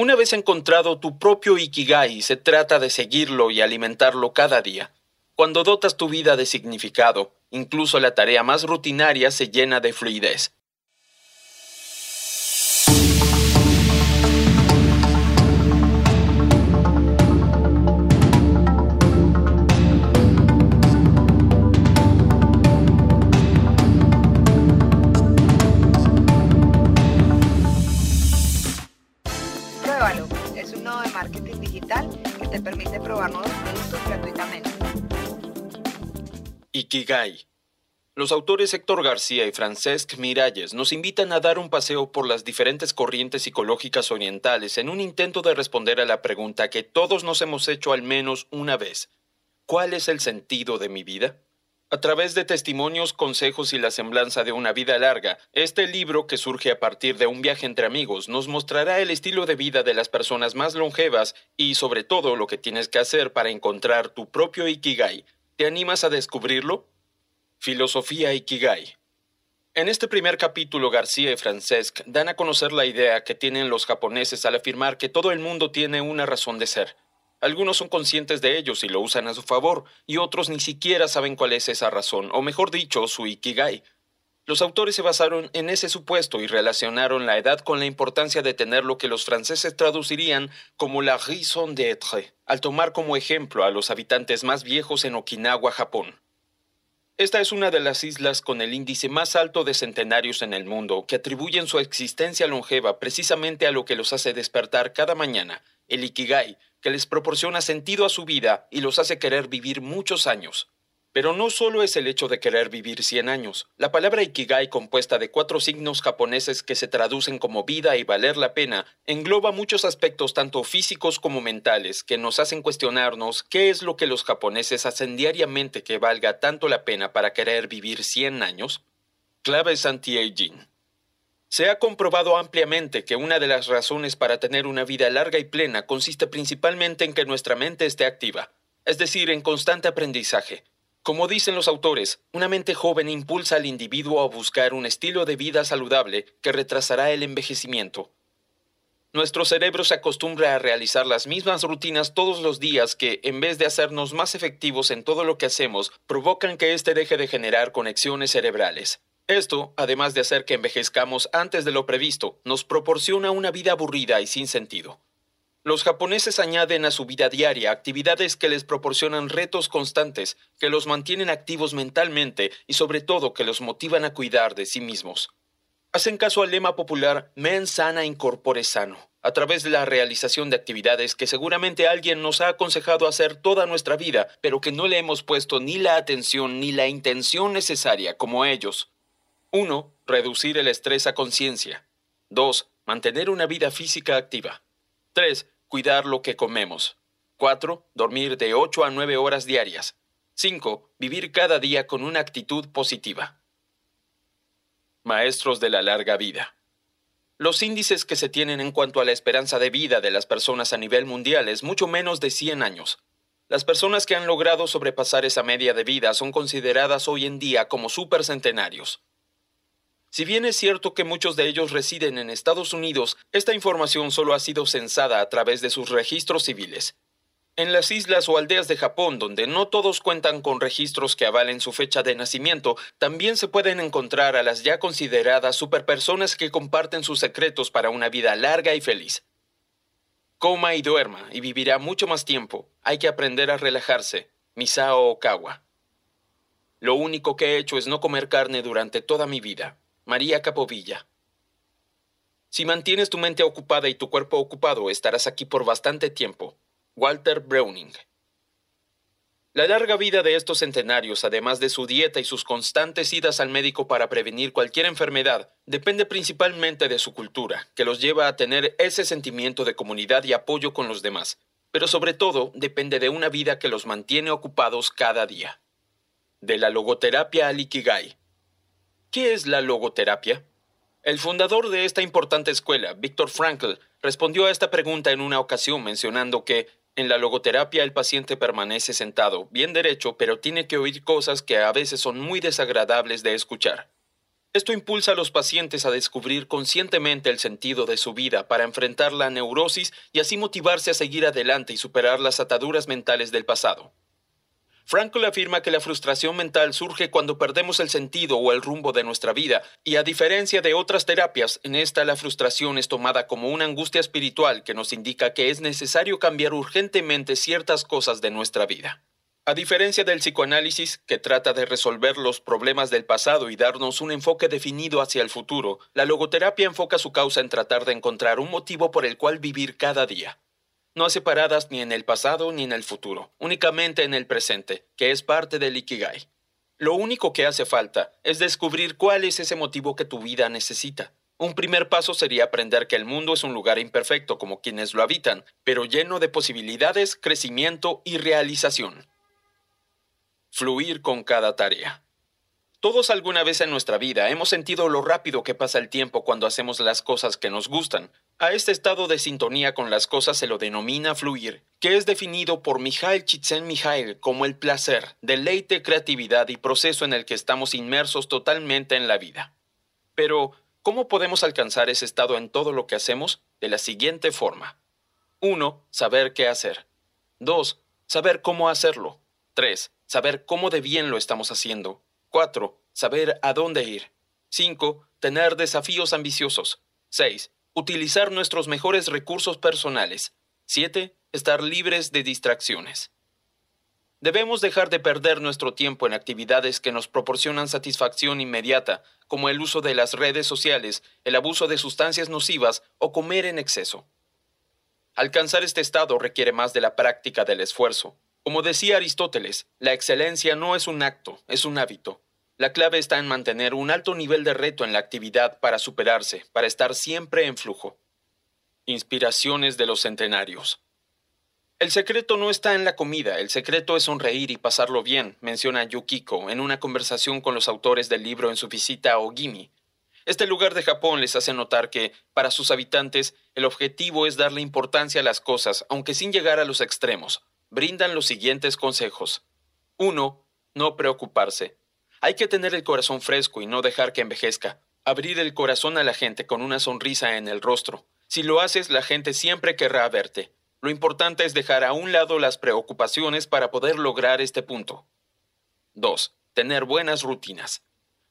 Una vez encontrado tu propio Ikigai, se trata de seguirlo y alimentarlo cada día. Cuando dotas tu vida de significado, incluso la tarea más rutinaria se llena de fluidez. Ikigai. Los autores Héctor García y Francesc Miralles nos invitan a dar un paseo por las diferentes corrientes psicológicas orientales en un intento de responder a la pregunta que todos nos hemos hecho al menos una vez. ¿Cuál es el sentido de mi vida? A través de testimonios, consejos y la semblanza de una vida larga, este libro, que surge a partir de un viaje entre amigos, nos mostrará el estilo de vida de las personas más longevas y sobre todo lo que tienes que hacer para encontrar tu propio Ikigai, ¿Te animas a descubrirlo? Filosofía Ikigai. En este primer capítulo, García y Francesc dan a conocer la idea que tienen los japoneses al afirmar que todo el mundo tiene una razón de ser. Algunos son conscientes de ellos y lo usan a su favor, y otros ni siquiera saben cuál es esa razón, o mejor dicho, su Ikigai. Los autores se basaron en ese supuesto y relacionaron la edad con la importancia de tener lo que los franceses traducirían como la raison d'être, al tomar como ejemplo a los habitantes más viejos en Okinawa, Japón. Esta es una de las islas con el índice más alto de centenarios en el mundo, que atribuyen su existencia longeva precisamente a lo que los hace despertar cada mañana, el Ikigai, que les proporciona sentido a su vida y los hace querer vivir muchos años. Pero no solo es el hecho de querer vivir 100 años. La palabra Ikigai, compuesta de cuatro signos japoneses que se traducen como vida y valer la pena, engloba muchos aspectos tanto físicos como mentales que nos hacen cuestionarnos qué es lo que los japoneses hacen diariamente que valga tanto la pena para querer vivir 100 años. Claves anti-aging. Se ha comprobado ampliamente que una de las razones para tener una vida larga y plena consiste principalmente en que nuestra mente esté activa, es decir, en constante aprendizaje. Como dicen los autores, una mente joven impulsa al individuo a buscar un estilo de vida saludable que retrasará el envejecimiento. Nuestro cerebro se acostumbra a realizar las mismas rutinas todos los días que, en vez de hacernos más efectivos en todo lo que hacemos, provocan que éste deje de generar conexiones cerebrales. Esto, además de hacer que envejezcamos antes de lo previsto, nos proporciona una vida aburrida y sin sentido. Los japoneses añaden a su vida diaria actividades que les proporcionan retos constantes, que los mantienen activos mentalmente y sobre todo que los motivan a cuidar de sí mismos. Hacen caso al lema popular Men sana incorpore sano, a través de la realización de actividades que seguramente alguien nos ha aconsejado hacer toda nuestra vida, pero que no le hemos puesto ni la atención ni la intención necesaria como ellos. 1. Reducir el estrés a conciencia. 2. Mantener una vida física activa. 3. Cuidar lo que comemos. 4. Dormir de 8 a 9 horas diarias. 5. Vivir cada día con una actitud positiva. Maestros de la larga vida. Los índices que se tienen en cuanto a la esperanza de vida de las personas a nivel mundial es mucho menos de 100 años. Las personas que han logrado sobrepasar esa media de vida son consideradas hoy en día como supercentenarios. Si bien es cierto que muchos de ellos residen en Estados Unidos, esta información solo ha sido censada a través de sus registros civiles. En las islas o aldeas de Japón, donde no todos cuentan con registros que avalen su fecha de nacimiento, también se pueden encontrar a las ya consideradas superpersonas que comparten sus secretos para una vida larga y feliz. Coma y duerma y vivirá mucho más tiempo. Hay que aprender a relajarse. Misao Okawa. Lo único que he hecho es no comer carne durante toda mi vida. María Capovilla. Si mantienes tu mente ocupada y tu cuerpo ocupado, estarás aquí por bastante tiempo. Walter Browning. La larga vida de estos centenarios, además de su dieta y sus constantes idas al médico para prevenir cualquier enfermedad, depende principalmente de su cultura, que los lleva a tener ese sentimiento de comunidad y apoyo con los demás, pero sobre todo depende de una vida que los mantiene ocupados cada día. De la logoterapia al Ikigai, ¿Qué es la logoterapia? El fundador de esta importante escuela, Viktor Frankl, respondió a esta pregunta en una ocasión mencionando que en la logoterapia el paciente permanece sentado, bien derecho, pero tiene que oír cosas que a veces son muy desagradables de escuchar. Esto impulsa a los pacientes a descubrir conscientemente el sentido de su vida para enfrentar la neurosis y así motivarse a seguir adelante y superar las ataduras mentales del pasado. Frankl afirma que la frustración mental surge cuando perdemos el sentido o el rumbo de nuestra vida, y a diferencia de otras terapias, en esta la frustración es tomada como una angustia espiritual que nos indica que es necesario cambiar urgentemente ciertas cosas de nuestra vida. A diferencia del psicoanálisis, que trata de resolver los problemas del pasado y darnos un enfoque definido hacia el futuro, la logoterapia enfoca su causa en tratar de encontrar un motivo por el cual vivir cada día. No separadas ni en el pasado ni en el futuro, únicamente en el presente, que es parte del Ikigai. Lo único que hace falta es descubrir cuál es ese motivo que tu vida necesita. Un primer paso sería aprender que el mundo es un lugar imperfecto como quienes lo habitan, pero lleno de posibilidades, crecimiento y realización. Fluir con cada tarea. Todos alguna vez en nuestra vida hemos sentido lo rápido que pasa el tiempo cuando hacemos las cosas que nos gustan. A este estado de sintonía con las cosas se lo denomina fluir, que es definido por Mijail Csikszentmihalyi como el placer, deleite, creatividad y proceso en el que estamos inmersos totalmente en la vida. Pero, ¿cómo podemos alcanzar ese estado en todo lo que hacemos? De la siguiente forma. 1. Saber qué hacer. 2. Saber cómo hacerlo. 3 saber cómo de bien lo estamos haciendo. 4. Saber a dónde ir. 5. Tener desafíos ambiciosos. 6. Utilizar nuestros mejores recursos personales. 7. Estar libres de distracciones. Debemos dejar de perder nuestro tiempo en actividades que nos proporcionan satisfacción inmediata, como el uso de las redes sociales, el abuso de sustancias nocivas o comer en exceso. Alcanzar este estado requiere más de la práctica del esfuerzo. Como decía Aristóteles, la excelencia no es un acto, es un hábito. La clave está en mantener un alto nivel de reto en la actividad para superarse, para estar siempre en flujo. Inspiraciones de los centenarios. El secreto no está en la comida, el secreto es sonreír y pasarlo bien, menciona Yukiko en una conversación con los autores del libro en su visita a Ogimi. Este lugar de Japón les hace notar que, para sus habitantes, el objetivo es darle importancia a las cosas, aunque sin llegar a los extremos brindan los siguientes consejos. 1. No preocuparse. Hay que tener el corazón fresco y no dejar que envejezca. Abrir el corazón a la gente con una sonrisa en el rostro. Si lo haces, la gente siempre querrá verte. Lo importante es dejar a un lado las preocupaciones para poder lograr este punto. 2. Tener buenas rutinas.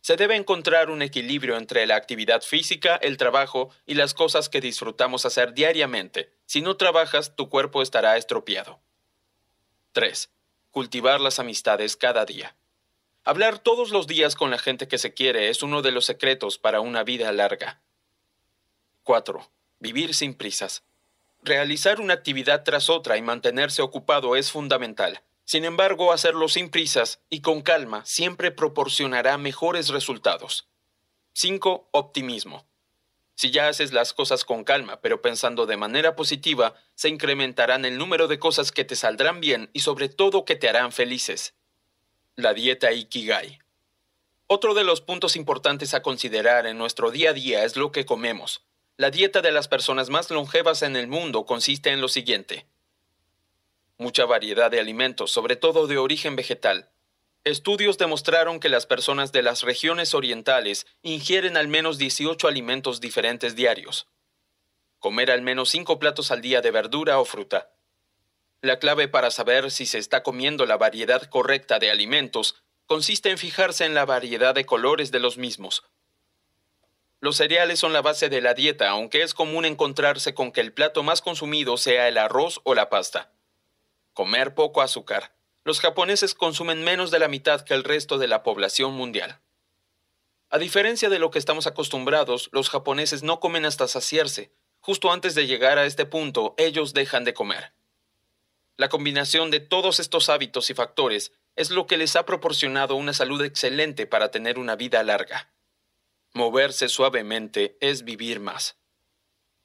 Se debe encontrar un equilibrio entre la actividad física, el trabajo y las cosas que disfrutamos hacer diariamente. Si no trabajas, tu cuerpo estará estropeado. 3. Cultivar las amistades cada día. Hablar todos los días con la gente que se quiere es uno de los secretos para una vida larga. 4. Vivir sin prisas. Realizar una actividad tras otra y mantenerse ocupado es fundamental. Sin embargo, hacerlo sin prisas y con calma siempre proporcionará mejores resultados. 5. Optimismo. Si ya haces las cosas con calma, pero pensando de manera positiva, se incrementarán el número de cosas que te saldrán bien y sobre todo que te harán felices. La dieta Ikigai. Otro de los puntos importantes a considerar en nuestro día a día es lo que comemos. La dieta de las personas más longevas en el mundo consiste en lo siguiente. Mucha variedad de alimentos, sobre todo de origen vegetal, Estudios demostraron que las personas de las regiones orientales ingieren al menos 18 alimentos diferentes diarios. Comer al menos 5 platos al día de verdura o fruta. La clave para saber si se está comiendo la variedad correcta de alimentos consiste en fijarse en la variedad de colores de los mismos. Los cereales son la base de la dieta, aunque es común encontrarse con que el plato más consumido sea el arroz o la pasta. Comer poco azúcar los japoneses consumen menos de la mitad que el resto de la población mundial. A diferencia de lo que estamos acostumbrados, los japoneses no comen hasta saciarse. Justo antes de llegar a este punto, ellos dejan de comer. La combinación de todos estos hábitos y factores es lo que les ha proporcionado una salud excelente para tener una vida larga. Moverse suavemente es vivir más.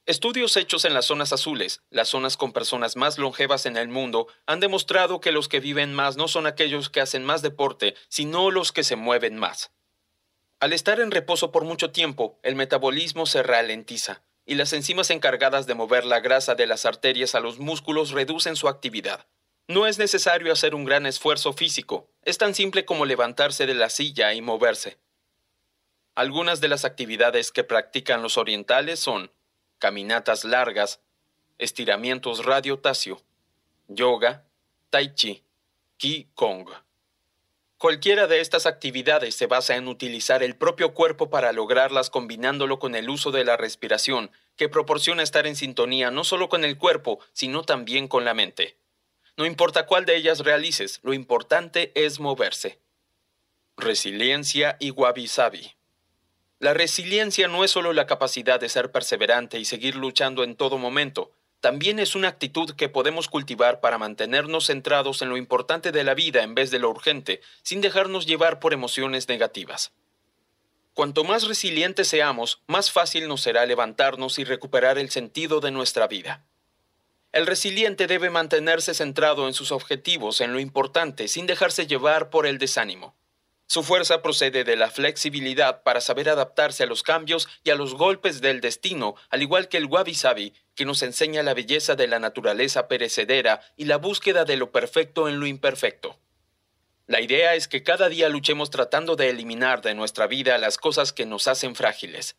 Estudios hechos en las zonas azules, las zonas con personas más longevas en el mundo, han demostrado que los que viven más no son aquellos que hacen más deporte, sino los que se mueven más. Al estar en reposo por mucho tiempo, el metabolismo se ralentiza, y las enzimas encargadas de mover la grasa de las arterias a los músculos reducen su actividad. No es necesario hacer un gran esfuerzo físico, es tan simple como levantarse de la silla y moverse. Algunas de las actividades que practican los orientales son caminatas largas, estiramientos radiotasio, yoga, tai chi, qi kong. Cualquiera de estas actividades se basa en utilizar el propio cuerpo para lograrlas combinándolo con el uso de la respiración, que proporciona estar en sintonía no solo con el cuerpo, sino también con la mente. No importa cuál de ellas realices, lo importante es moverse. Resiliencia y wabi sabi. La resiliencia no es solo la capacidad de ser perseverante y seguir luchando en todo momento, también es una actitud que podemos cultivar para mantenernos centrados en lo importante de la vida en vez de lo urgente, sin dejarnos llevar por emociones negativas. Cuanto más resilientes seamos, más fácil nos será levantarnos y recuperar el sentido de nuestra vida. El resiliente debe mantenerse centrado en sus objetivos, en lo importante, sin dejarse llevar por el desánimo. Su fuerza procede de la flexibilidad para saber adaptarse a los cambios y a los golpes del destino, al igual que el wabi sabi, que nos enseña la belleza de la naturaleza perecedera y la búsqueda de lo perfecto en lo imperfecto. La idea es que cada día luchemos tratando de eliminar de nuestra vida las cosas que nos hacen frágiles.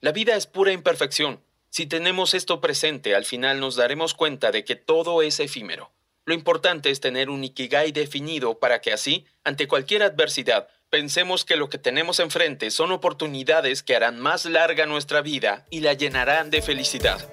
La vida es pura imperfección. Si tenemos esto presente, al final nos daremos cuenta de que todo es efímero. Lo importante es tener un ikigai definido para que así, ante cualquier adversidad, pensemos que lo que tenemos enfrente son oportunidades que harán más larga nuestra vida y la llenarán de felicidad.